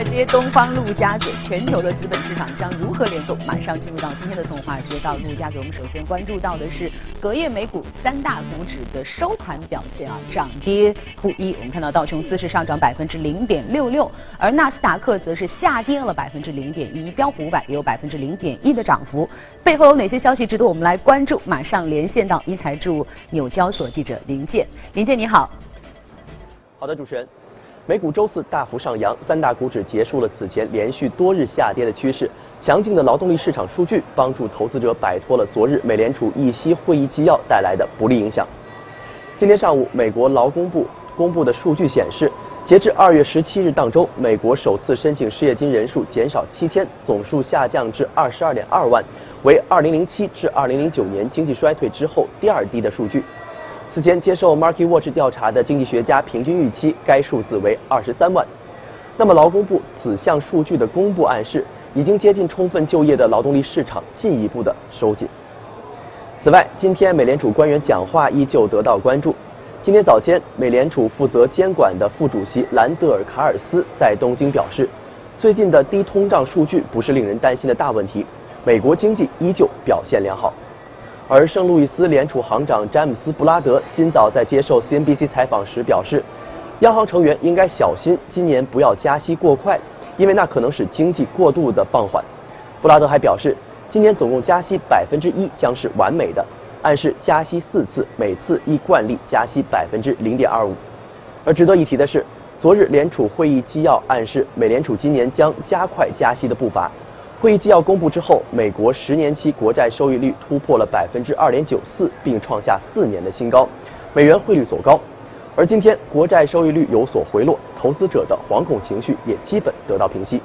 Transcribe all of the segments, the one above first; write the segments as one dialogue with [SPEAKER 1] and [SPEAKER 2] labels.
[SPEAKER 1] 尔街、东方、陆家嘴，全球的资本市场将如何联动？马上进入到今天的从华尔街到陆家嘴，我们首先关注到的是隔夜美股三大股指的收盘表现啊，涨跌不一。我们看到道琼斯是上涨百分之零点六六，而纳斯达克则是下跌了百分之零点一，标普五百也有百分之零点一的涨幅。背后有哪些消息值得我们来关注？马上连线到一财驻纽交所记者林健，林健你好。
[SPEAKER 2] 好的，主持人。美股周四大幅上扬，三大股指结束了此前连续多日下跌的趋势。强劲的劳动力市场数据帮助投资者摆脱了昨日美联储议息会议纪要带来的不利影响。今天上午，美国劳工部公布的数据显示，截至二月十七日当周，美国首次申请失业金人数减少七千，总数下降至二十二点二万，为二零零七至二零零九年经济衰退之后第二低的数据。此前接受 Market Watch 调查的经济学家平均预期该数字为二十三万。那么劳工部此项数据的公布暗示，已经接近充分就业的劳动力市场进一步的收紧。此外，今天美联储官员讲话依旧得到关注。今天早间，美联储负责监管的副主席兰德尔卡尔斯在东京表示，最近的低通胀数据不是令人担心的大问题，美国经济依旧表现良好。而圣路易斯联储行长詹姆斯·布拉德今早在接受 CNBC 采访时表示，央行成员应该小心今年不要加息过快，因为那可能使经济过度的放缓。布拉德还表示，今年总共加息百分之一将是完美的，暗示加息四次，每次依惯例加息百分之零点二五。而值得一提的是，昨日联储会议纪要暗示，美联储今年将加快加息的步伐。会议纪要公布之后，美国十年期国债收益率突破了百分之二点九四，并创下四年的新高，美元汇率走高。而今天国债收益率有所回落，投资者的惶恐情绪也基本得到平息。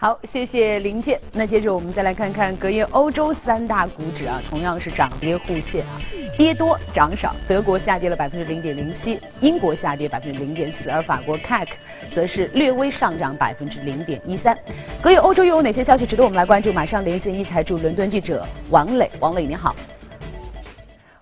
[SPEAKER 1] 好，谢谢林健。那接着我们再来看看隔夜欧洲三大股指啊，同样是涨跌互现啊，跌多涨少。德国下跌了百分之零点零七，英国下跌百分之零点四，而法国 CAC 则是略微上涨百分之零点一三。隔夜欧洲又有哪些消息值得我们来关注？马上连线一财驻伦敦记者王磊，王磊你好。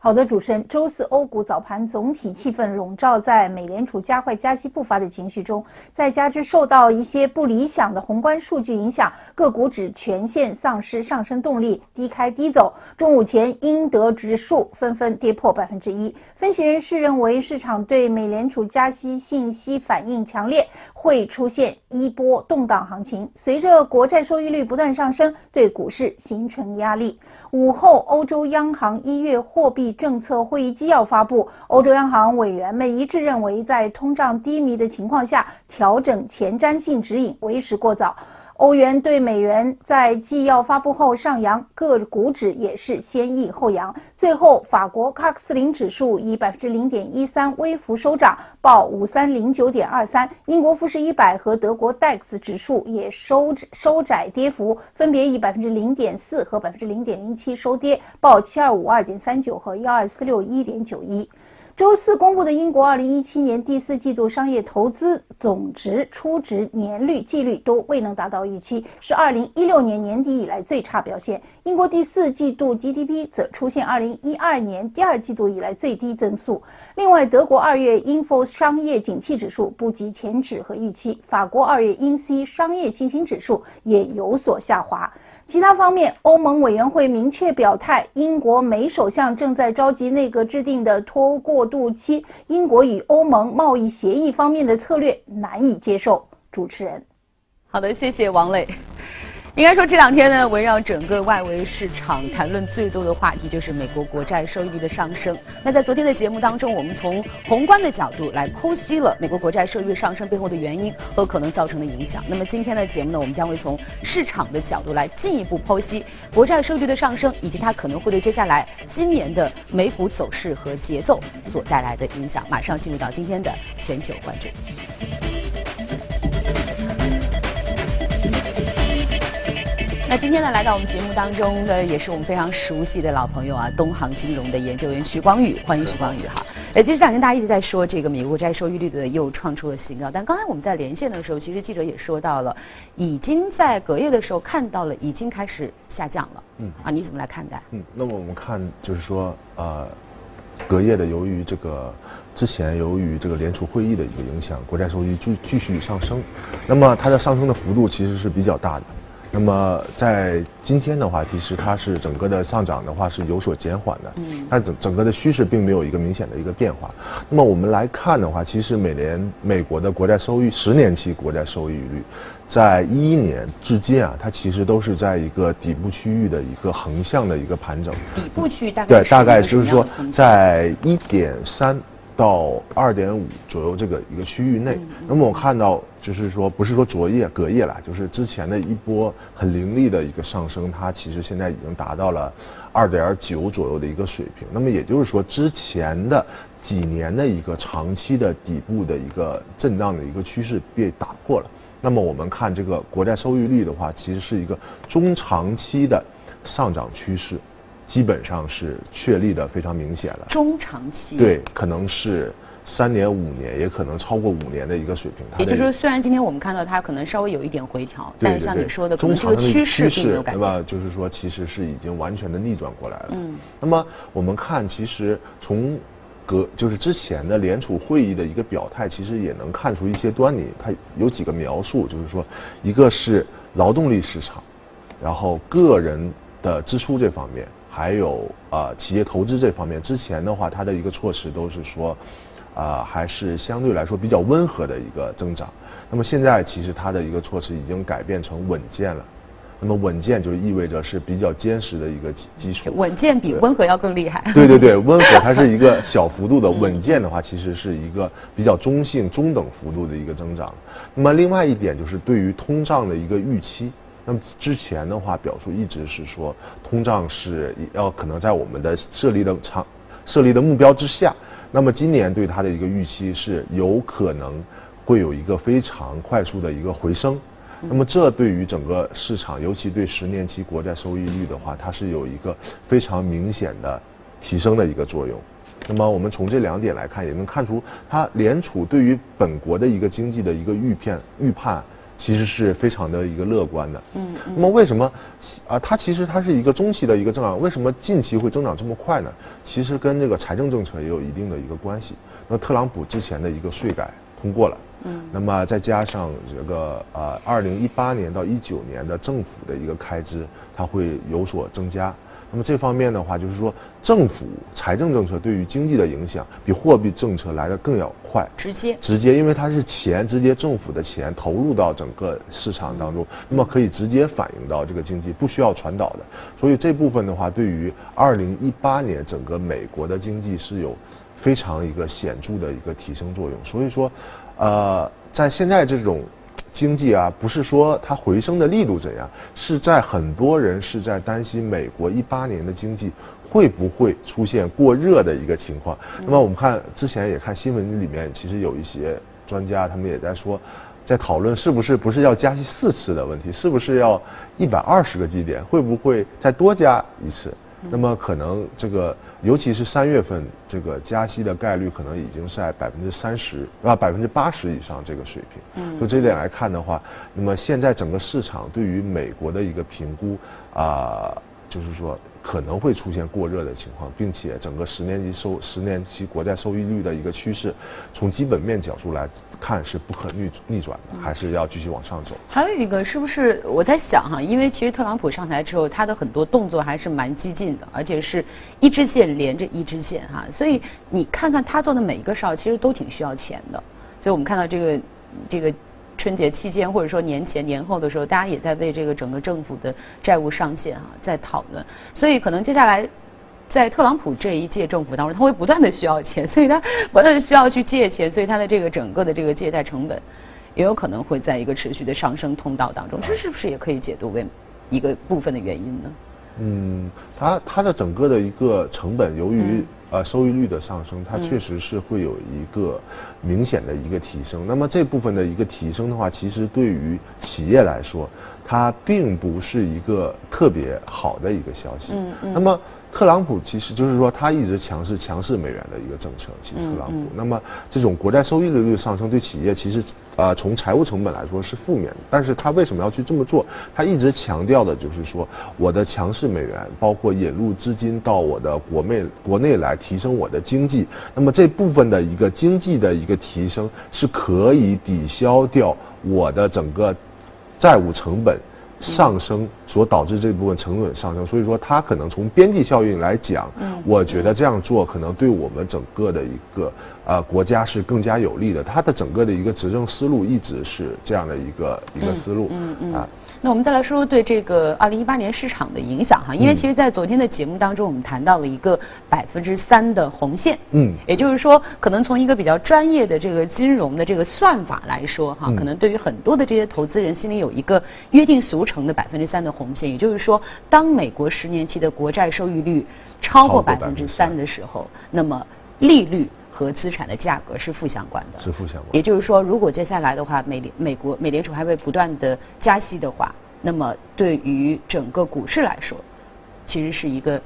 [SPEAKER 3] 好的，主持人，周四欧股早盘总体气氛笼罩在美联储加快加息步伐的情绪中，再加之受到一些不理想的宏观数据影响，各股指全线丧失上升动力，低开低走。中午前，英德指数纷纷跌破百分之一。分析人士认为，市场对美联储加息信息反应强烈，会出现一波动荡行情。随着国债收益率不断上升，对股市形成压力。午后，欧洲央行一月货币政策会议纪要发布，欧洲央行委员们一致认为，在通胀低迷的情况下，调整前瞻性指引为时过早。欧元对美元在纪要发布后上扬，各股指也是先抑后扬。最后，法国卡克斯林指数以百分之零点一三微幅收涨，报五三零九点二三。英国富时一百和德国 DAX 指数也收收窄跌幅，分别以百分之零点四和百分之零点零七收跌，报七二五二点三九和幺二四六一点九一。周四公布的英国2017年第四季度商业投资总值初值年率季率都未能达到预期，是2016年年底以来最差表现。英国第四季度 GDP 则出现2012年第二季度以来最低增速。另外，德国二月 Info 商业景气指数不及前值和预期，法国二月 INC 商业信心指数也有所下滑。其他方面，欧盟委员会明确表态，英国美首相正在召集内阁制定的脱欧过渡期，英国与欧盟贸易协议方面的策略难以接受。主持人，
[SPEAKER 1] 好的，谢谢王磊。应该说这两天呢，围绕整个外围市场谈论最多的话题就是美国国债收益率的上升。那在昨天的节目当中，我们从宏观的角度来剖析了美国国债收益率上升背后的原因和可能造成的影响。那么今天的节目呢，我们将会从市场的角度来进一步剖析国债收益率的上升以及它可能会对接下来今年的美股走势和节奏所带来的影响。马上进入到今天的全球关注。那今天呢，来到我们节目当中的也是我们非常熟悉的老朋友啊，东航金融的研究员徐光宇，欢迎徐光宇哈。哎，其实这两天大家一直在说这个美国债收益率的又创出了新高，但刚才我们在连线的时候，其实记者也说到了，已经在隔夜的时候看到了，已经开始下降了。嗯，啊，你怎么来看待？
[SPEAKER 4] 嗯，那么我们看就是说，呃，隔夜的由于这个之前由于这个联储会议的一个影响，国债收益继继续上升，那么它的上升的幅度其实是比较大的。那么在今天的话，其实它是整个的上涨的话是有所减缓的，嗯，它整整个的趋势并没有一个明显的一个变化。那么我们来看的话，其实美联美国的国债收益十年期国债收益率，在一一年至今啊，它其实都是在一个底部区域的一个横向的一个盘整。
[SPEAKER 1] 底部区域大概
[SPEAKER 4] 对，大概就是说在一点三。到二点五左右这个一个区域内，那么我看到就是说不是说昨夜隔夜了，就是之前的一波很凌厉的一个上升，它其实现在已经达到了二点九左右的一个水平。那么也就是说之前的几年的一个长期的底部的一个震荡的一个趋势被打破了。那么我们看这个国债收益率的话，其实是一个中长期的上涨趋势。基本上是确立的非常明显了。
[SPEAKER 1] 中长期
[SPEAKER 4] 对，可能是三年、五年，也可能超过五年的一个水平。
[SPEAKER 1] 也就是说，虽然今天我们看到它可能稍微有一点回调，
[SPEAKER 4] 但
[SPEAKER 1] 是像你说的，
[SPEAKER 4] 中长
[SPEAKER 1] 的趋势并没有改
[SPEAKER 4] 变。对吧？就是说，其实是已经完全的逆转过来了。嗯。那么我们看，其实从隔就是之前的联储会议的一个表态，其实也能看出一些端倪。它有几个描述，就是说，一个是劳动力市场，然后个人的支出这方面。还有啊，企业投资这方面，之前的话，它的一个措施都是说，啊，还是相对来说比较温和的一个增长。那么现在其实它的一个措施已经改变成稳健了。那么稳健就意味着是比较坚实的一个基基础。
[SPEAKER 1] 稳健比温和要更厉害。
[SPEAKER 4] 对对对，温和它是一个 小幅度的，稳健的话其实是一个比较中性、中等幅度的一个增长。那么另外一点就是对于通胀的一个预期。那么之前的话，表述一直是说通胀是要可能在我们的设立的长设立的目标之下。那么今年对它的一个预期是有可能会有一个非常快速的一个回升。那么这对于整个市场，尤其对十年期国债收益率的话，它是有一个非常明显的提升的一个作用。那么我们从这两点来看，也能看出它联储对于本国的一个经济的一个预片预判。其实是非常的一个乐观的。嗯。那么为什么啊？它其实它是一个中期的一个增长，为什么近期会增长这么快呢？其实跟这个财政政策也有一定的一个关系。那特朗普之前的一个税改通过了。嗯。那么再加上这个呃，二零一八年到一九年的政府的一个开支，它会有所增加。那么这方面的话，就是说政府财政政策对于经济的影响，比货币政策来的更要快、
[SPEAKER 1] 直接、
[SPEAKER 4] 直接，因为它是钱直接政府的钱投入到整个市场当中，那么可以直接反映到这个经济，不需要传导的。所以这部分的话，对于二零一八年整个美国的经济是有非常一个显著的一个提升作用。所以说，呃，在现在这种。经济啊，不是说它回升的力度怎样，是在很多人是在担心美国一八年的经济会不会出现过热的一个情况。那么我们看之前也看新闻里面，其实有一些专家他们也在说，在讨论是不是不是要加息四次的问题，是不是要一百二十个基点，会不会再多加一次？那么可能这个，尤其是三月份这个加息的概率，可能已经在百分之三十啊百分之八十以上这个水平。嗯，就这点来看的话，那么现在整个市场对于美国的一个评估啊。就是说可能会出现过热的情况，并且整个十年期收十年期国债收益率的一个趋势，从基本面角度来看是不可逆逆转的，还是要继续往上走。
[SPEAKER 1] 还有一个是不是我在想哈，因为其实特朗普上台之后，他的很多动作还是蛮激进的，而且是一支线连着一支线哈，所以你看看他做的每一个事儿，其实都挺需要钱的。所以我们看到这个这个。春节期间或者说年前年后的时候，大家也在为这个整个政府的债务上限啊在讨论，所以可能接下来在特朗普这一届政府当中，他会不断的需要钱，所以他不断的需要去借钱，所以他的这个整个的这个借贷成本也有可能会在一个持续的上升通道当中，这是不是也可以解读为一个部分的原因呢？
[SPEAKER 4] 嗯，它它的整个的一个成本，由于呃收益率的上升，它确实是会有一个明显的一个提升。那么这部分的一个提升的话，其实对于企业来说，它并不是一个特别好的一个消息。嗯嗯。那么。特朗普其实就是说，他一直强势强势美元的一个政策。其实特朗普，那么这种国债收益率上升，对企业其实啊，从财务成本来说是负面的。但是他为什么要去这么做？他一直强调的就是说，我的强势美元，包括引入资金到我的国内国内来来提升我的经济。那么这部分的一个经济的一个提升是可以抵消掉我的整个债务成本。上升所导致这部分成本上升，所以说它可能从边际效应来讲，我觉得这样做可能对我们整个的一个呃国家是更加有利的。它的整个的一个执政思路一直是这样的一个一个思路啊。
[SPEAKER 1] 那我们再来说说对这个二零一八年市场的影响哈，因为其实，在昨天的节目当中，我们谈到了一个百分之三的红线，嗯，也就是说，可能从一个比较专业的这个金融的这个算法来说哈，可能对于很多的这些投资人心里有一个约定俗成的百分之三的红线，也就是说，当美国十年期的国债收益率超过百分之三的时候，那么利率。和资产的价格是负相关的，
[SPEAKER 4] 是负相关。
[SPEAKER 1] 也就是说，如果接下来的话，美联美国美联储还会不断的加息的话，那么对于整个股市来说，其实是一个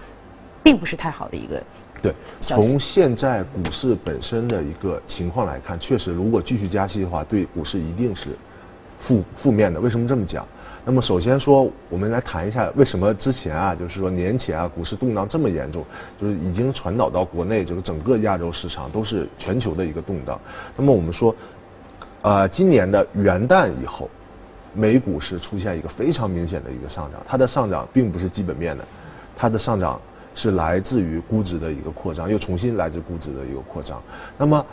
[SPEAKER 1] 并不是太好的一个。
[SPEAKER 4] 对，从现在股市本身的一个情况来看，确实，如果继续加息的话，对股市一定是负负面的。为什么这么讲？那么首先说，我们来谈一下为什么之前啊，就是说年前啊，股市动荡这么严重，就是已经传导到国内，就是整个亚洲市场都是全球的一个动荡。那么我们说，呃，今年的元旦以后，美股是出现一个非常明显的一个上涨，它的上涨并不是基本面的，它的上涨是来自于估值的一个扩张，又重新来自估值的一个扩张。那么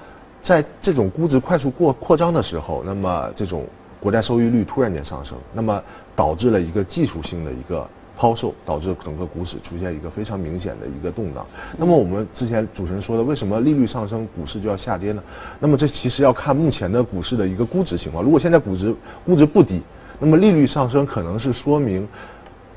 [SPEAKER 4] 在这种估值快速过扩张的时候，那么这种。国债收益率突然间上升，那么导致了一个技术性的一个抛售，导致整个股市出现一个非常明显的一个动荡。那么我们之前主持人说的，为什么利率上升，股市就要下跌呢？那么这其实要看目前的股市的一个估值情况。如果现在估值估值不低，那么利率上升可能是说明。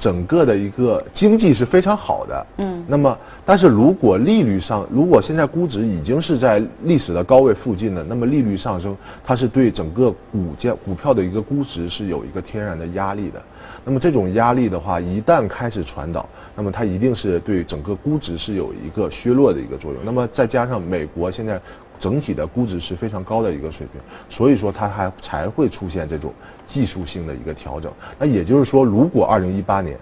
[SPEAKER 4] 整个的一个经济是非常好的，嗯，那么但是如果利率上，如果现在估值已经是在历史的高位附近了，那么利率上升，它是对整个股价股票的一个估值是有一个天然的压力的。那么这种压力的话，一旦开始传导，那么它一定是对整个估值是有一个削弱的一个作用。那么再加上美国现在。整体的估值是非常高的一个水平，所以说它还才会出现这种技术性的一个调整。那也就是说，如果二零一八年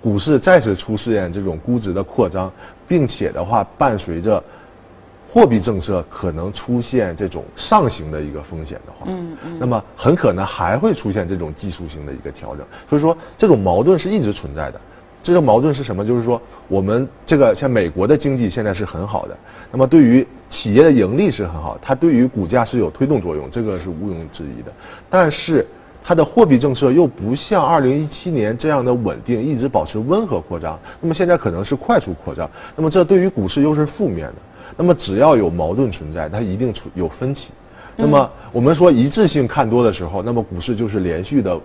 [SPEAKER 4] 股市再次出现这种估值的扩张，并且的话伴随着货币政策可能出现这种上行的一个风险的话，嗯嗯，那么很可能还会出现这种技术性的一个调整。所以说，这种矛盾是一直存在的。这个矛盾是什么？就是说，我们这个像美国的经济现在是很好的，那么对于企业的盈利是很好，它对于股价是有推动作用，这个是毋庸置疑的。但是它的货币政策又不像二零一七年这样的稳定，一直保持温和扩张。那么现在可能是快速扩张，那么这对于股市又是负面的。那么只要有矛盾存在，它一定出有分歧。那么我们说一致性看多的时候，那么股市就是连续的。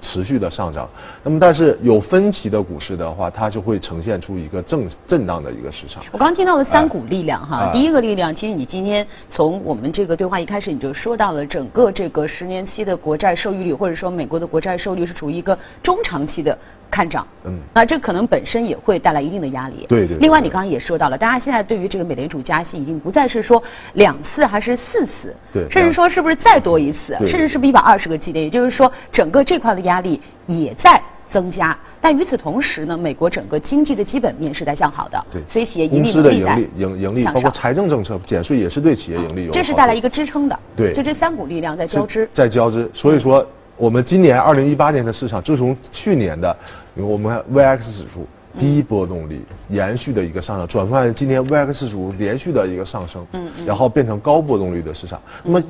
[SPEAKER 4] 持续的上涨，那么但是有分歧的股市的话，它就会呈现出一个正震荡的一个市场。
[SPEAKER 1] 我刚刚听到了三股力量哈，第一个力量，其实你今天从我们这个对话一开始你就说到了整个这个十年期的国债收益率，或者说美国的国债收益率是处于一个中长期的。看涨，嗯，那这可能本身也会带来一定的压力。
[SPEAKER 4] 对对。
[SPEAKER 1] 另外，你刚刚也说到了，大家现在对于这个美联储加息已经不再是说两次还是四次，
[SPEAKER 4] 对，
[SPEAKER 1] 甚至说是不是再多一次，甚至是不是一百二十个基点，也就是说整个这块的压力也在增加。但与此同时呢，美国整个经济的基本面是在向好的，
[SPEAKER 4] 对，
[SPEAKER 1] 所以企业盈利
[SPEAKER 4] 的盈利盈盈利，包括财政政策减税也是对企业盈利有。
[SPEAKER 1] 这是带来一个支撑的，
[SPEAKER 4] 对，
[SPEAKER 1] 就这三股力量在交织，
[SPEAKER 4] 在交织。所以说，我们今年二零一八年的市场，就从去年的。我们看 VX 指数低波动力延续的一个上涨，转换今年 VX 指数连续的一个上升，然后变成高波动率的市场。那么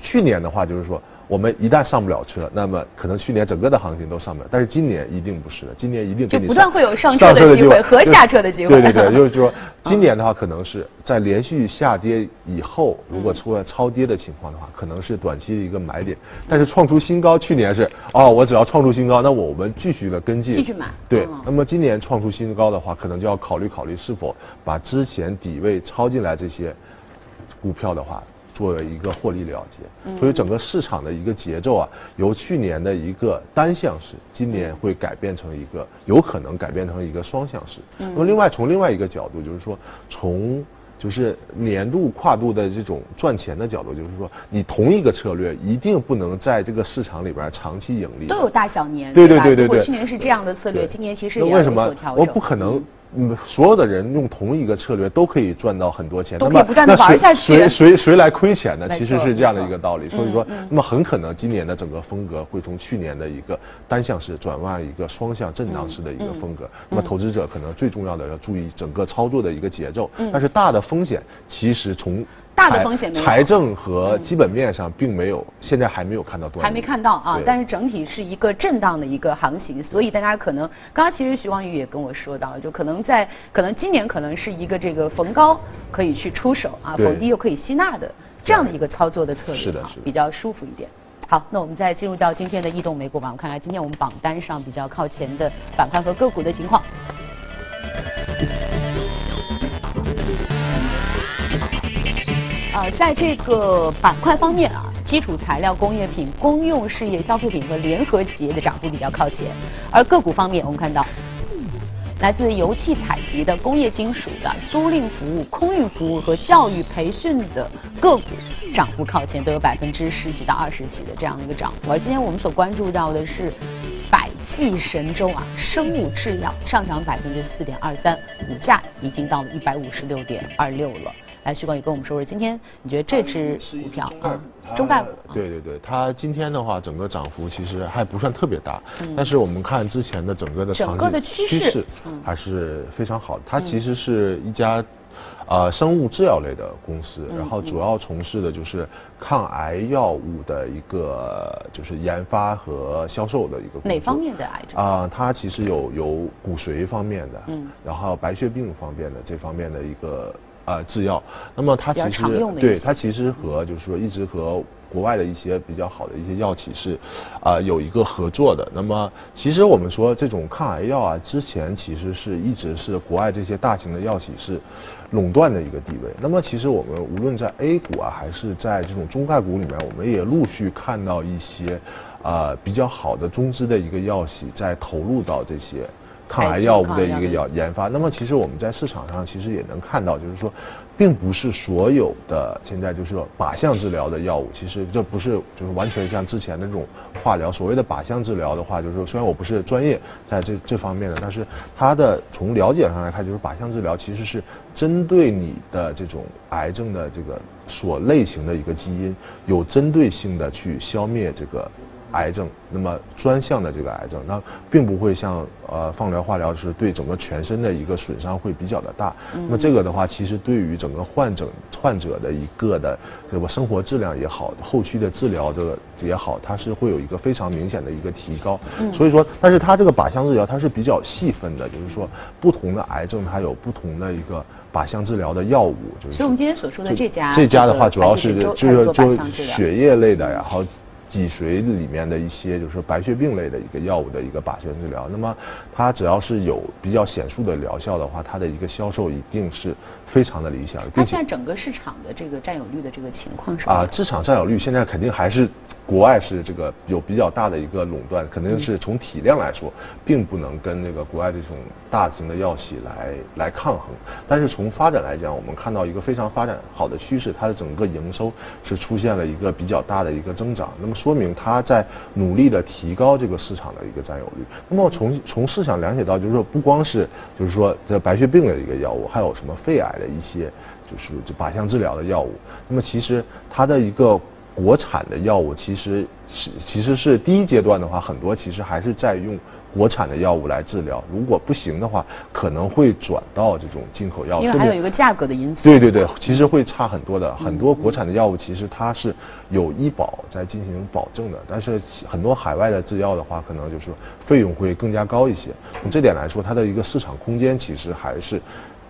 [SPEAKER 4] 去年的话，就是说。我们一旦上不了车，那么可能去年整个的行情都上不了，但是今年一定不是的，今年一定
[SPEAKER 1] 就不断会有上车的机会和下车的机会。
[SPEAKER 4] 对对对，就是说 今年的话，可能是在连续下跌以后，如果出现超跌的情况的话，可能是短期的一个买点。但是创出新高，去年是哦，我只要创出新高，那我们继续的跟进，
[SPEAKER 1] 继续买。
[SPEAKER 4] 对，那么今年创出新高的话，可能就要考虑考虑是否把之前底位抄进来这些股票的话。作为一个获利了结，所以整个市场的一个节奏啊，由去年的一个单向式，今年会改变成一个有可能改变成一个双向式。那么另外从另外一个角度，就是说从就是年度跨度的这种赚钱的角度，就是说你同一个策略一定不能在这个市场里边长期盈利。
[SPEAKER 1] 都有大小年，
[SPEAKER 4] 对对对对对。
[SPEAKER 1] 去年是这样的策略，今年其实也有所调整。
[SPEAKER 4] 我不可能。嗯，所有的人用同一个策略都可以赚到很多钱，那么那谁谁谁谁来亏钱呢？其实是这样的一个道理。所以说，那么很可能今年的整个风格会从去年的一个单向式转换一个双向震荡式的一个风格。那么投资者可能最重要的要注意整个操作的一个节奏。但是大的风险其实从
[SPEAKER 1] 大的风险没有
[SPEAKER 4] 财政和基本面上并没有，现在还没有看到多
[SPEAKER 1] 还没看到啊，但是整体是一个震荡的一个行情，所以大家可能刚刚其实徐光宇也跟我说到，就可能在可能今年可能是一个这个逢高可以去出手啊，逢低又可以吸纳的这样的一个操作的策略啊
[SPEAKER 4] 是的是的
[SPEAKER 1] 比较舒服一点。好，那我们再进入到今天的异动美股榜，看看今天我们榜单上比较靠前的板块和个股的情况。呃，在这个板块方面啊，基础材料、工业品、公用事业、消费品和联合企业的涨幅比较靠前，而个股方面，我们看到。来自油气采集的、工业金属的、租赁服务、空运服务和教育培训的个股涨幅靠前，都有百分之十几到二十几的这样的一个涨幅。而今天我们所关注到的是百济神州啊，生物制药上涨百分之四点二三，股价已经到了一百五十六点二六了。来，徐光宇跟我们说说，今天你觉得这只股票啊，中概股啊，
[SPEAKER 4] 对对对，它今天的话，整个涨幅其实还不算特别大，但是我们看之前的整个的
[SPEAKER 1] 整
[SPEAKER 4] 长期
[SPEAKER 1] 个的趋势
[SPEAKER 4] 还是非常好的。它其实是一家。呃，生物制药类的公司，
[SPEAKER 1] 嗯
[SPEAKER 4] 然后主要从事的就是抗癌药物的一个就是研发和销售的一个
[SPEAKER 1] 哪方面的癌症？
[SPEAKER 4] 啊、它其实有有骨髓方面的，
[SPEAKER 1] 嗯。
[SPEAKER 4] 然后白血病方面的这方面的一个呃制药。那么它其实对它其实和就是说一直和国外的一些比较好的一些药企是啊、有一个合作的。那么其实我们说这种抗癌药啊，之前其实是一直是国外这些大型的药企是垄断的一个地位。那么其实我们无论在 A 股啊，还是在这种中概股里面，我们也陆续看到一些啊、比较好的中资的一个药企在投入到这些。抗癌药物的一个药研发，那么其实我们在市场上其实也能看到，就是说，并不是所有的现在就是说靶向治疗的药物，其实这不是就是完全像之前的这种化疗。所谓的靶向治疗的话，就是说虽然我不是专业在这这方面的，但是它的从了解上来看，就是靶向治疗其实是针对你的这种癌症的这个所类型的一个基因，有针对性的去消灭这个。癌症，那么专项的这个癌症，那并不会像呃放疗、化疗是对整个全身的一个损伤会比较的大。那么这个的话，其实对于整个患者患者的一个的这个生活质量也好，后期的治疗这个也好，它是会有一个非常明显的一个提高。所以说，但是它这个靶向治疗它是比较细分的，就是说不同的癌症它有不同的一个靶向治疗的药物。就是
[SPEAKER 1] 所以我们今天所说的这家
[SPEAKER 4] 这家的话，主要是就是就血液类的，然后。脊髓里面的一些就是白血病类的一个药物的一个靶向治疗，那么它只要是有比较显著的疗效的话，它的一个销售一定是非常的理想，
[SPEAKER 1] 它现在整个市场的这个占有率的这个情况是
[SPEAKER 4] 啊，市场占有率现在肯定还是国外是这个有比较大的一个垄断，肯定是从体量来说，并不能跟那个国外这种大型的药企来来抗衡。但是从发展来讲，我们看到一个非常发展好的趋势，它的整个营收是出现了一个比较大的一个增长，那么说明它在努力的提高这个市场的一个占有率。那么从从市场了解到，就是说不光是就是说这白血病的一个药物，还有什么肺癌的一些就是靶向治疗的药物。那么其实它的一个国产的药物其实是其实是第一阶段的话，很多其实还是在用国产的药物来治疗。如果不行的话，可能会转到这种进口药物。
[SPEAKER 1] 因为还有一个价格的因素。
[SPEAKER 4] 对对对，其实会差很多的。很多国产的药物其实它是有医保在进行保证的，但是很多海外的制药的话，可能就是费用会更加高一些。从这点来说，它的一个市场空间其实还是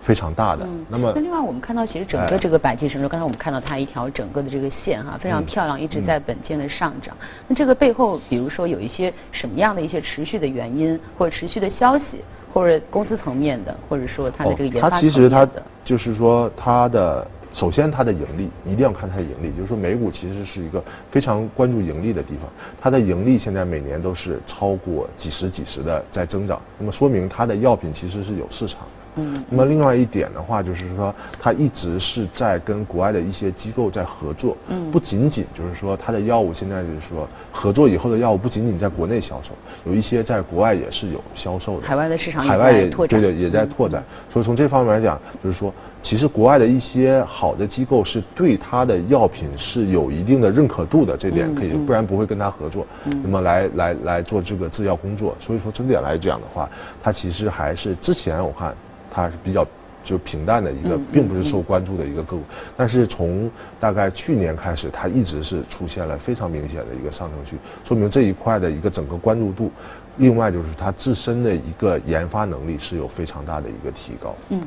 [SPEAKER 4] 非常大的。
[SPEAKER 1] 嗯
[SPEAKER 4] 那么
[SPEAKER 1] 那另外我们看到，其实整个
[SPEAKER 4] 哎
[SPEAKER 1] 这个百济神州，刚才我们看到它一条整个的这个线哈，非常漂亮，一直在本间的上涨。那这个背后，比如说有一些什么样的一些持续的原因，或者持续的消息，或者公司层面的，或者说它的这个研发
[SPEAKER 4] 哦它其实它
[SPEAKER 1] 的。
[SPEAKER 4] 就是说它的。首先，它的盈利一定要看它的盈利，就是说美股其实是一个非常关注盈利的地方。它的盈利现在每年都是超过几十几十的在增长，那么说明它的药品其实是有市场的。嗯。那么另外一点的话，就是说它一直是在跟国外的一些机构在合作。嗯。不仅仅就是说它的药物现在就是说合作以后的药物不仅仅在国内销售，有一些在国外也是有销售的。
[SPEAKER 1] 海外的市场
[SPEAKER 4] 海外也。对对，也在拓展。所以从这方面来讲，就是说。其实国外的一些好的机构是对它的药品是有一定的认可度的，这点可以，不然不会跟他合作。那么来来来做这个制药工作，所以说整点来讲的话，它其实还是之前我看它是比较就平淡的一个，并不是受关注的一个个股。但是从大概去年开始，它一直是出现了非常明显的一个上升趋，说明这一块的一个整个关注度。另外就是它自身的一个研发能力是有非常大的一个提高。
[SPEAKER 1] 嗯，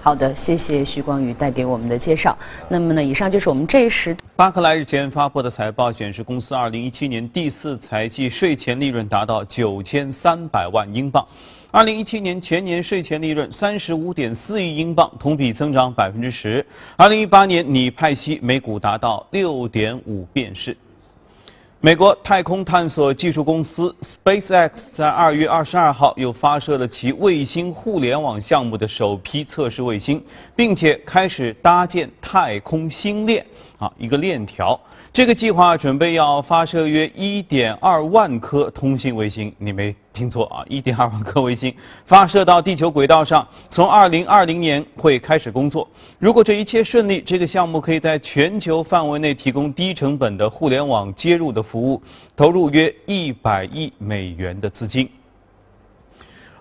[SPEAKER 1] 好的，谢谢徐光宇带给我们的介绍。那么呢，以上就是我们这一时。
[SPEAKER 5] 巴克莱日前发布的财报显示，公司2017年第四财季税前利润达到9300万英镑，2017年全年税前利润35.4亿英镑，同比增长10%。2018年拟派息每股达到6.5便士。美国太空探索技术公司 SpaceX 在二月二十二号又发射了其卫星互联网项目的首批测试卫星，并且开始搭建太空星链，啊，一个链条。这个计划准备要发射约一点二万颗通信卫星，你没听错啊，一点二万颗卫星发射到地球轨道上，从二零二零年会开始工作。如果这一切顺利，这个项目可以在全球范围内提供低成本的互联网接入的服务，投入约一百亿美元的资金。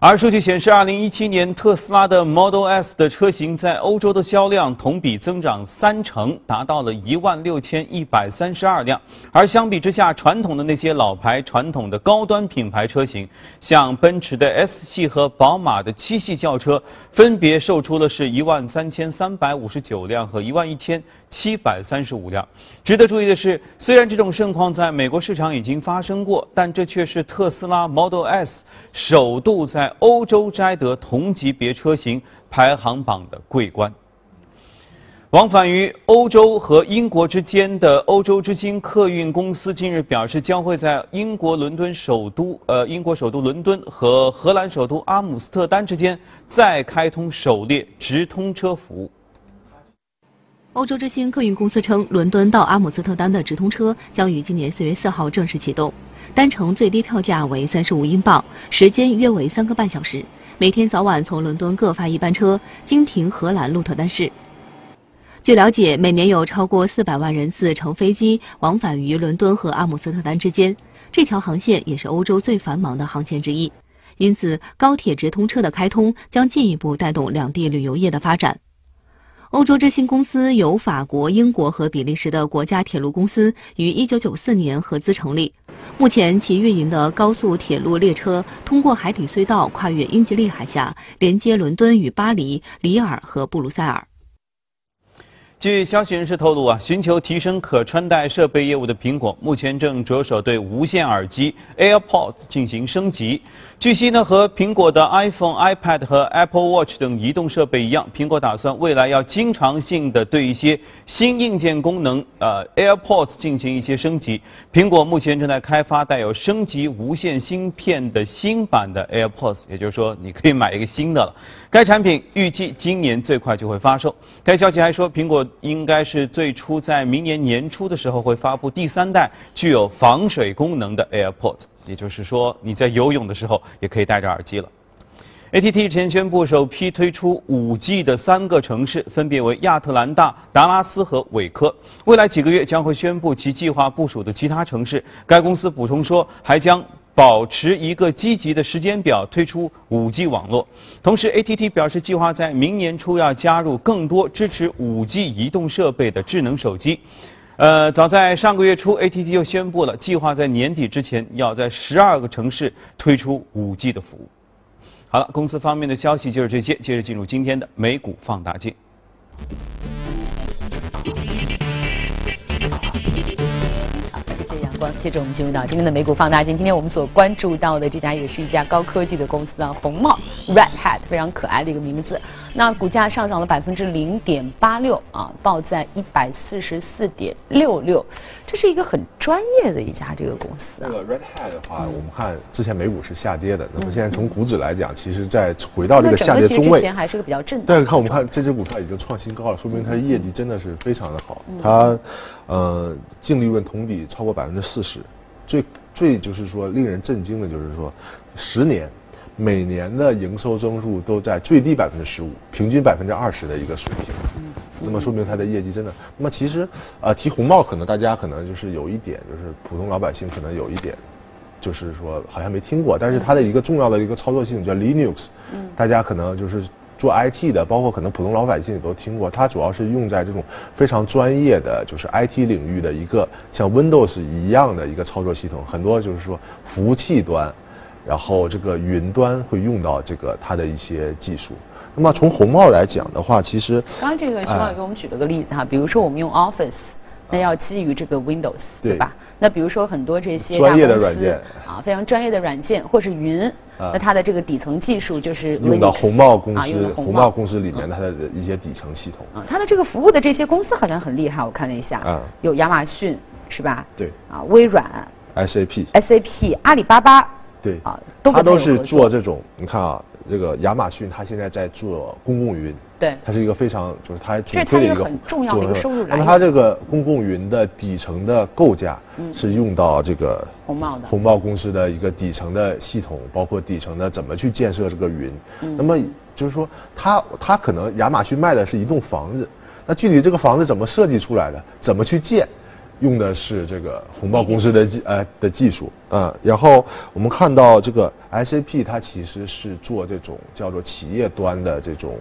[SPEAKER 5] 而数据显示，2017年特斯拉的 Model S 的车型在欧洲的销量同比增长三成，达到了一万六千一百三十二辆。而相比之下，传统的那些老牌、传统的高端品牌车型，像奔驰的 S 系和宝马的七系轿车，分别售出的是一万三千三百五十九辆和一万一千七百三十五辆。值得注意的是，虽然这种盛况在美国市场已经发生过，但这却是特斯拉 Model S 首度在欧洲摘得同级别车型排行榜的桂冠。往返于欧洲和英国之间的欧洲之星客运公司近日表示，将会在英国伦敦首都呃英国首都伦敦和荷兰首都阿姆斯特丹之间再开通首列直通车服务。
[SPEAKER 6] 欧洲之星客运公司称，伦敦到阿姆斯特丹的直通车将于今年四月四号正式启动。单程最低票价为三十五英镑，时间约为三个半小时。每天早晚从伦敦各发一班车，经停荷兰鹿特丹市。据了解，每年有超过四百万人次乘飞机往返于伦敦和阿姆斯特丹之间，这条航线也是欧洲最繁忙的航线之一。因此，高铁直通车的开通将进一步带动两地旅游业的发展。欧洲之星公司由法国、英国和比利时的国家铁路公司于一九九四年合资成立。目前，其运营的高速铁路列车通过海底隧道跨越英吉利海峡，连接伦敦与巴黎、里尔和布鲁塞尔。
[SPEAKER 5] 据消息人士透露啊，寻求提升可穿戴设备业务的苹果，目前正着手对无线耳机 AirPods 进行升级。据悉呢，和苹果的 iPhone、iPad 和 Apple Watch 等移动设备一样，苹果打算未来要经常性的对一些新硬件功能，呃，AirPods 进行一些升级。苹果目前正在开发带有升级无线芯片的新版的 AirPods，也就是说，你可以买一个新的了。该产品预计今年最快就会发售。该消息还说，苹果应该是最初在明年年初的时候会发布第三代具有防水功能的 AirPods。也就是说，你在游泳的时候也可以戴着耳机了。AT&T 之前宣布首批推出 5G 的三个城市，分别为亚特兰大、达拉斯和韦科。未来几个月将会宣布其计划部署的其他城市。该公司补充说，还将保持一个积极的时间表推出 5G 网络。同时，AT&T 表示计划在明年初要加入更多支持 5G 移动设备的智能手机。呃，早在上个月初，AT&T 就宣布了计划在年底之前要在十二个城市推出 5G 的服务。好了，公司方面的消息就是这些，接着进入今天的美股放大镜。
[SPEAKER 1] 好，谢谢阳光。接着我们进入到今天的美股放大镜。今天我们所关注到的这家也是一家高科技的公司啊，红帽 （Red Hat），非常可爱的一个名字。那股价上涨了百分之零点八六啊，报在一百四十四点六六，这是一个很专业的一家这个公司啊
[SPEAKER 4] 这。个 Red Hat 的话，我们看之前美股是下跌的，那么现在从股指来讲，其实在回到这个下跌中位
[SPEAKER 1] 之前，还是个比较震荡
[SPEAKER 4] 但是看我们看这只股票已经创新高了，说明它的业绩真的是非常的好。它呃净利润同比超过百分之四十，最最就是说令人震惊的就是说，十年每年的营收增速都在最低百分之十五，平均百分之二十的一个水平。那么说明它的业绩真的。那么其实呃提红帽可能大家可能就是有一点就是普通老百姓可能有一点。就是说好像没听过，但是它的一个重要的一个操作系统叫 Linux，嗯，大家可能就是做 IT 的，包括可能普通老百姓也都听过。它主要是用在这种非常专业的，就是 IT 领域的一个像 Windows 一样的一个操作系统，很多就是说服务器端，然后这个云端会用到这个它的一些技术。那么从红帽来讲的话，其实
[SPEAKER 1] 刚刚这个徐
[SPEAKER 4] 哎
[SPEAKER 1] 老师给我们举了个例子哈，比如说我们用 Office，那要基于这个 Windows，
[SPEAKER 4] 对。
[SPEAKER 1] 对吧？那比如说很多这些
[SPEAKER 4] 专业的软件。
[SPEAKER 1] 啊，非常专业的软件或是云，
[SPEAKER 4] 啊。
[SPEAKER 1] 那它的这个底层技术就是
[SPEAKER 4] 用到红帽公司
[SPEAKER 1] 的红帽。
[SPEAKER 4] 红帽公司里面它的一些底层系统。
[SPEAKER 1] 啊，它的这个服务的这些公司好像很厉害，我看了一下，
[SPEAKER 4] 啊。
[SPEAKER 1] 有亚马逊是吧？
[SPEAKER 4] 对。
[SPEAKER 1] 啊，微软、
[SPEAKER 4] SAP
[SPEAKER 1] SAP、阿里巴巴，
[SPEAKER 4] 对
[SPEAKER 1] 啊，都
[SPEAKER 4] 是做这种，你看啊，这个亚马逊他现在在做公共云，
[SPEAKER 1] 对
[SPEAKER 4] 它是一个非常就是它主推的一个
[SPEAKER 1] 一个很重要的一个收入来源
[SPEAKER 4] 那么它这个公共云的底层的构架是用到这个
[SPEAKER 1] 红帽的
[SPEAKER 4] 红帽公司的一个底层的系统，包括底层的怎么去建设这个云。
[SPEAKER 1] 嗯
[SPEAKER 4] 那么就是说，它它可能亚马逊卖的是一栋房子，那具体这个房子怎么设计出来的，怎么去建？用的是这个红帽公司的技呃的技术。啊、然后我们看到这个 SAP 它其实是做这种叫做企业端的这种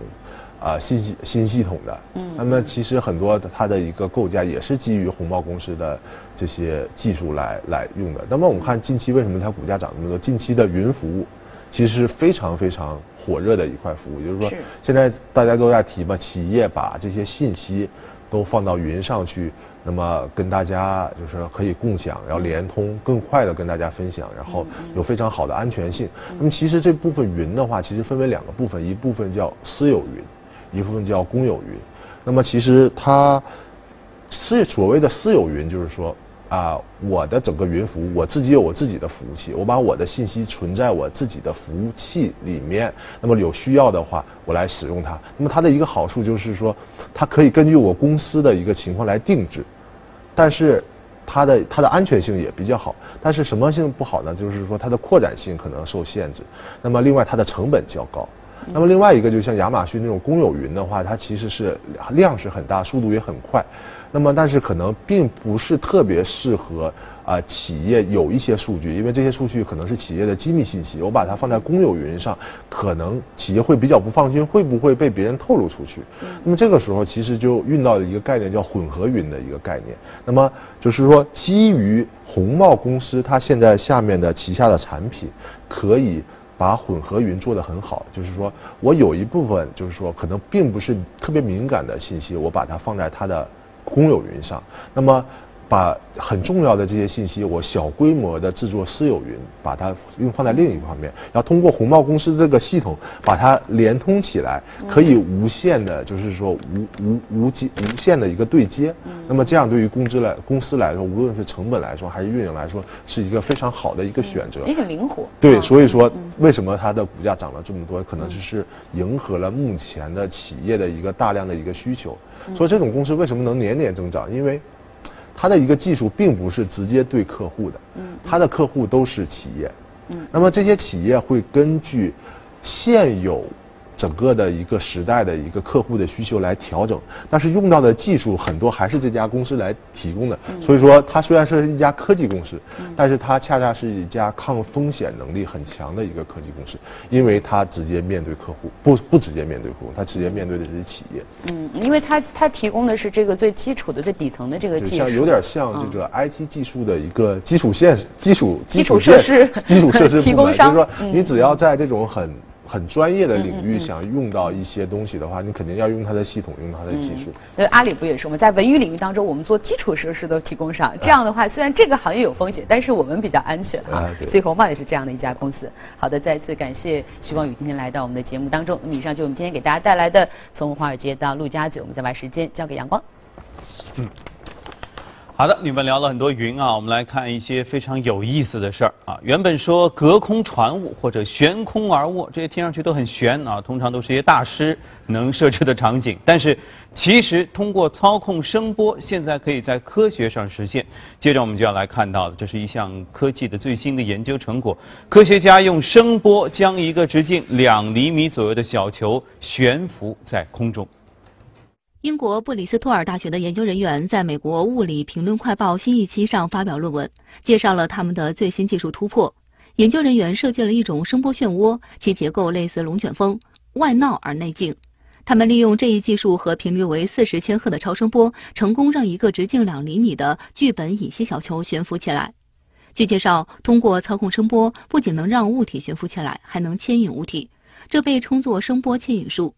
[SPEAKER 4] 啊、新系新系统的，嗯，那么其实很多它的一个构架也是基于红帽公司的这些技术来来用的。那么我们看近期为什么它股价涨那么多？近期的云服务其实是非常非常火热的一块服务，就是说现在大家都在提嘛，企业把这些信息都放到云上去，那么跟大家就是可以共享，然后联通，更快的跟大家分享，然后有非常好的安全性。那么其实这部分云的话，其实分为两个部分，一部分叫私有云，一部分叫公有云。那么其实它是所谓的私有云，就是说啊，我的整个云服务，我自己有我自己的服务器，我把我的信息存在我自己的服务器里面，那么有需要的话，我来使用它。那么它的一个好处就是说，它可以根据我公司的一个情况来定制，但是它的它的安全性也比较好。但是什么性不好呢？就是说它的扩展性可能受限制。那么另外它的成本较高。那么另外一个就像亚马逊那种公有云的话，它其实是量是很大，速度也很快。那么但是可能并不是特别适合啊、企业有一些数据，因为这些数据可能是企业的机密信息，我把它放在公有云上，可能企业会比较不放心，会不会被别人透露出去？那么这个时候其实就运到了一个概念叫混合云的一个概念。那么就是说，基于红帽公司它现在下面的旗下的产品，可以把混合云做得很好，就是说我有一部分就是说可能并不是特别敏感的信息，我把它放在它的公有云上，那么把很重要的这些信息，我小规模的制作私有云，把它用放在另一方面，然后通过红帽公司这个系统把它连通起来，可以无限的，就是说无无无极无限的一个对接。那么这样对于公司来公司来说，无论是成本来说还是运营来说，是一个非常好的一个选择。
[SPEAKER 1] 也很灵活。
[SPEAKER 4] 对，
[SPEAKER 1] 啊
[SPEAKER 4] 所以说为什么它的股价涨了这么多，可能就是迎合了目前的企业的一个大量的一个需求。所以这种公司为什么能年年增长？因为它的一个技术并不是直接对客户的，它的客户都是企业。那么这些企业会根据现有整个的一个时代的一个客户的需求来调整，但是用到的技术很多还是这家公司来提供的。所以说，它虽然是一家科技公司，但是它恰恰是一家抗风险能力很强的一个科技公司，因为它直接面对客户，不不直接面对客户，它直接面对的是企业。
[SPEAKER 1] 嗯，因为它它提供的是这个最基础的、最底层的这个技术，
[SPEAKER 4] 像有点像这个 IT 技术的一个基础线、基础
[SPEAKER 1] 基础设施
[SPEAKER 4] 基础设施
[SPEAKER 1] 提供商
[SPEAKER 4] 就是说
[SPEAKER 1] 嗯。
[SPEAKER 4] 你只要在这种很很专业的领域想用到一些东西的话，你肯定要用它的系统，用它的技术。
[SPEAKER 1] 那阿里不也是吗？在文娱领域当中，我们做基础设施都提供上，这样的话，虽然这个行业有风险，但是我们比较安全啊。所以红帽也是这样的一家公司。好的，再次感谢徐光宇今天来到我们的节目当中。那么以上就是我们今天给大家带来的从华尔街到陆家嘴，我们再把时间交给阳光。嗯。
[SPEAKER 5] 好的，你们聊了很多云啊，我们来看一些非常有意思的事儿啊。原本说隔空传物或者悬空而卧，这些听上去都很悬啊，通常都是一些大师能设置的场景。但是其实通过操控声波，现在可以在科学上实现。接着我们就要来看到的，这是一项科技的最新的研究成果。科学家用声波将一个直径两厘米左右的小球悬浮在空中。
[SPEAKER 6] 英国布里斯托尔大学的研究人员在美国物理评论快报新一期上发表论文，介绍了他们的最新技术突破。研究人员设计了一种声波漩涡，其结构类似龙卷风，外闹而内静。他们利用这一技术和频率为四十千赫的超声波，成功让一个直径两厘米的聚苯乙烯小球悬浮起来。据介绍，通过操控声波，不仅能让物体悬浮起来，还能牵引物体，这被称作声波牵引术。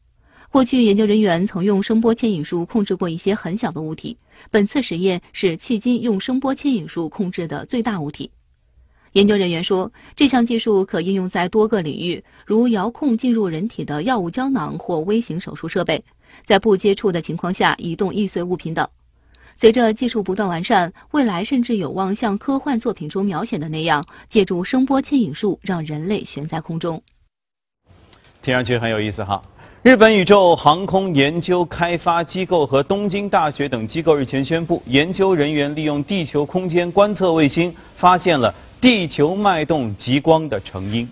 [SPEAKER 6] 过去，研究人员曾用声波牵引术控制过一些很小的物体。本次实验是迄今用声波牵引术控制的最大物体。研究人员说，这项技术可应用在多个领域，如遥控进入人体的药物胶囊或微型手术设备，在不接触的情况下移动易碎物品等。随着技术不断完善，未来甚至有望像科幻作品中描写的那样，借助声波牵引术让人类悬在空中。
[SPEAKER 5] 听上去很有意思哈。日本宇宙航空研究开发机构和东京大学等机构日前宣布，研究人员利用地球空间观测卫星发现了地球脉动极光的成因。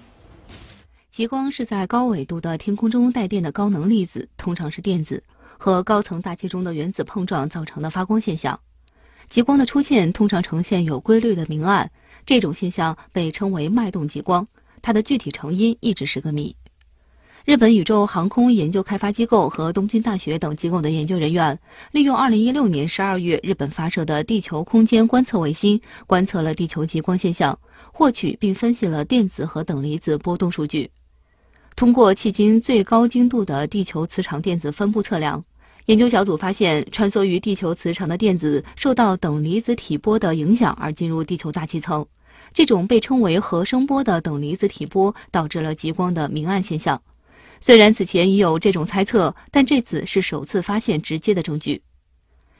[SPEAKER 6] 极光是在高纬度的天空中带电的高能粒子，通常是电子，和高层大气中的原子碰撞造成的发光现象。极光的出现通常呈现有规律的明暗，这种现象被称为脉动极光，它的具体成因一直是个谜。日本宇宙航空研究开发机构和东京大学等机构的研究人员，利用2016年12月日本发射的地球空间观测卫星，观测了地球极光现象，获取并分析了电子和等离子波动数据。通过迄今最高精度的地球磁场电子分布测量，研究小组发现，穿梭于地球磁场的电子受到等离子体波的影响而进入地球大气层。这种被称为核声波的等离子体波导致了极光的明暗现象。虽然此前已有这种猜测，但这次是首次发现直接的证据。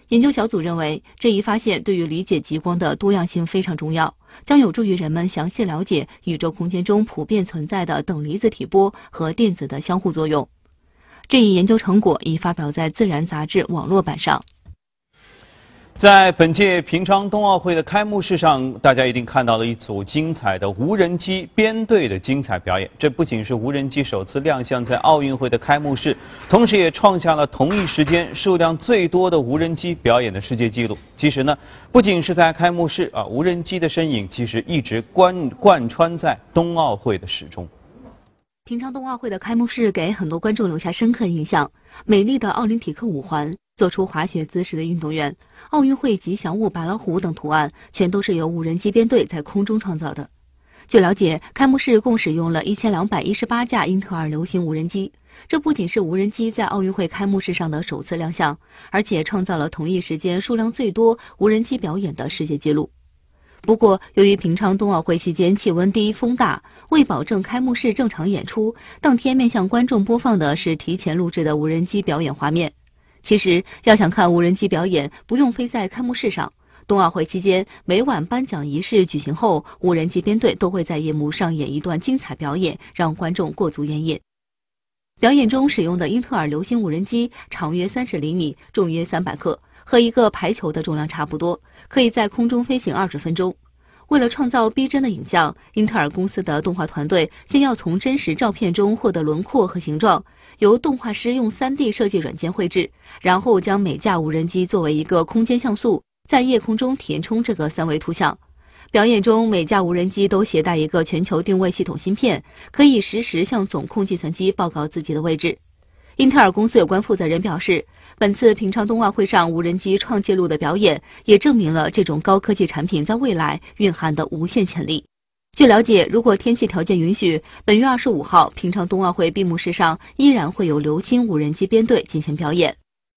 [SPEAKER 6] 研究小组认为，这一发现对于理解极光的多样性非常重要，将有助于人们详细了解宇宙空间中普遍存在的等离子体波和电子的相互作用。这一研究成果已发表在《自然》杂志网络版上。
[SPEAKER 5] 在本届平昌冬奥会的开幕式上，大家一定看到了一组精彩的无人机编队的精彩表演。这不仅是无人机首次亮相在奥运会的开幕式，同时也创下了同一时间数量最多的无人机表演的世界纪录。其实呢，不仅是在开幕式啊，无人机的身影其实一直贯贯穿在冬奥会的始终。
[SPEAKER 6] 平昌冬奥会的开幕式给很多观众留下深刻印象，美丽的奥林匹克五环。做出滑雪姿势的运动员，奥运会吉祥物白老虎等图案，全都是由无人机编队在空中创造的。据了解，开幕式共使用了一千两百一十八架英特尔流星无人机。这不仅是无人机在奥运会开幕式上的首次亮相，而且创造了同一时间数量最多无人机表演的世界纪录。不过，由于平昌冬奥会期间气温低、风大，为保证开幕式正常演出，当天面向观众播放的是提前录制的无人机表演画面。其实，要想看无人机表演，不用飞在开幕式上。冬奥会期间，每晚颁奖仪式举行后，无人机编队都会在夜幕上演一段精彩表演，让观众过足眼瘾。表演中使用的英特尔流星无人机长约三十厘米，重约三百克，和一个排球的重量差不多，可以在空中飞行二十分钟。为了创造逼真的影像，英特尔公司的动画团队先要从真实照片中获得轮廓和形状，由动画师用 3D 设计软件绘制，然后将每架无人机作为一个空间像素，在夜空中填充这个三维图像。表演中，每架无人机都携带一个全球定位系统芯片，可以实时向总控计算机报告自己的位置。英特尔公司有关负责人表示。本次平昌冬奥会上无人机创纪录的表演，也证明了这种高科技产品在未来蕴含的无限潜力。据了解，如果天气条件允许，本月二十五号平昌冬奥会闭幕式上依然会有流星无人机编队进行表演。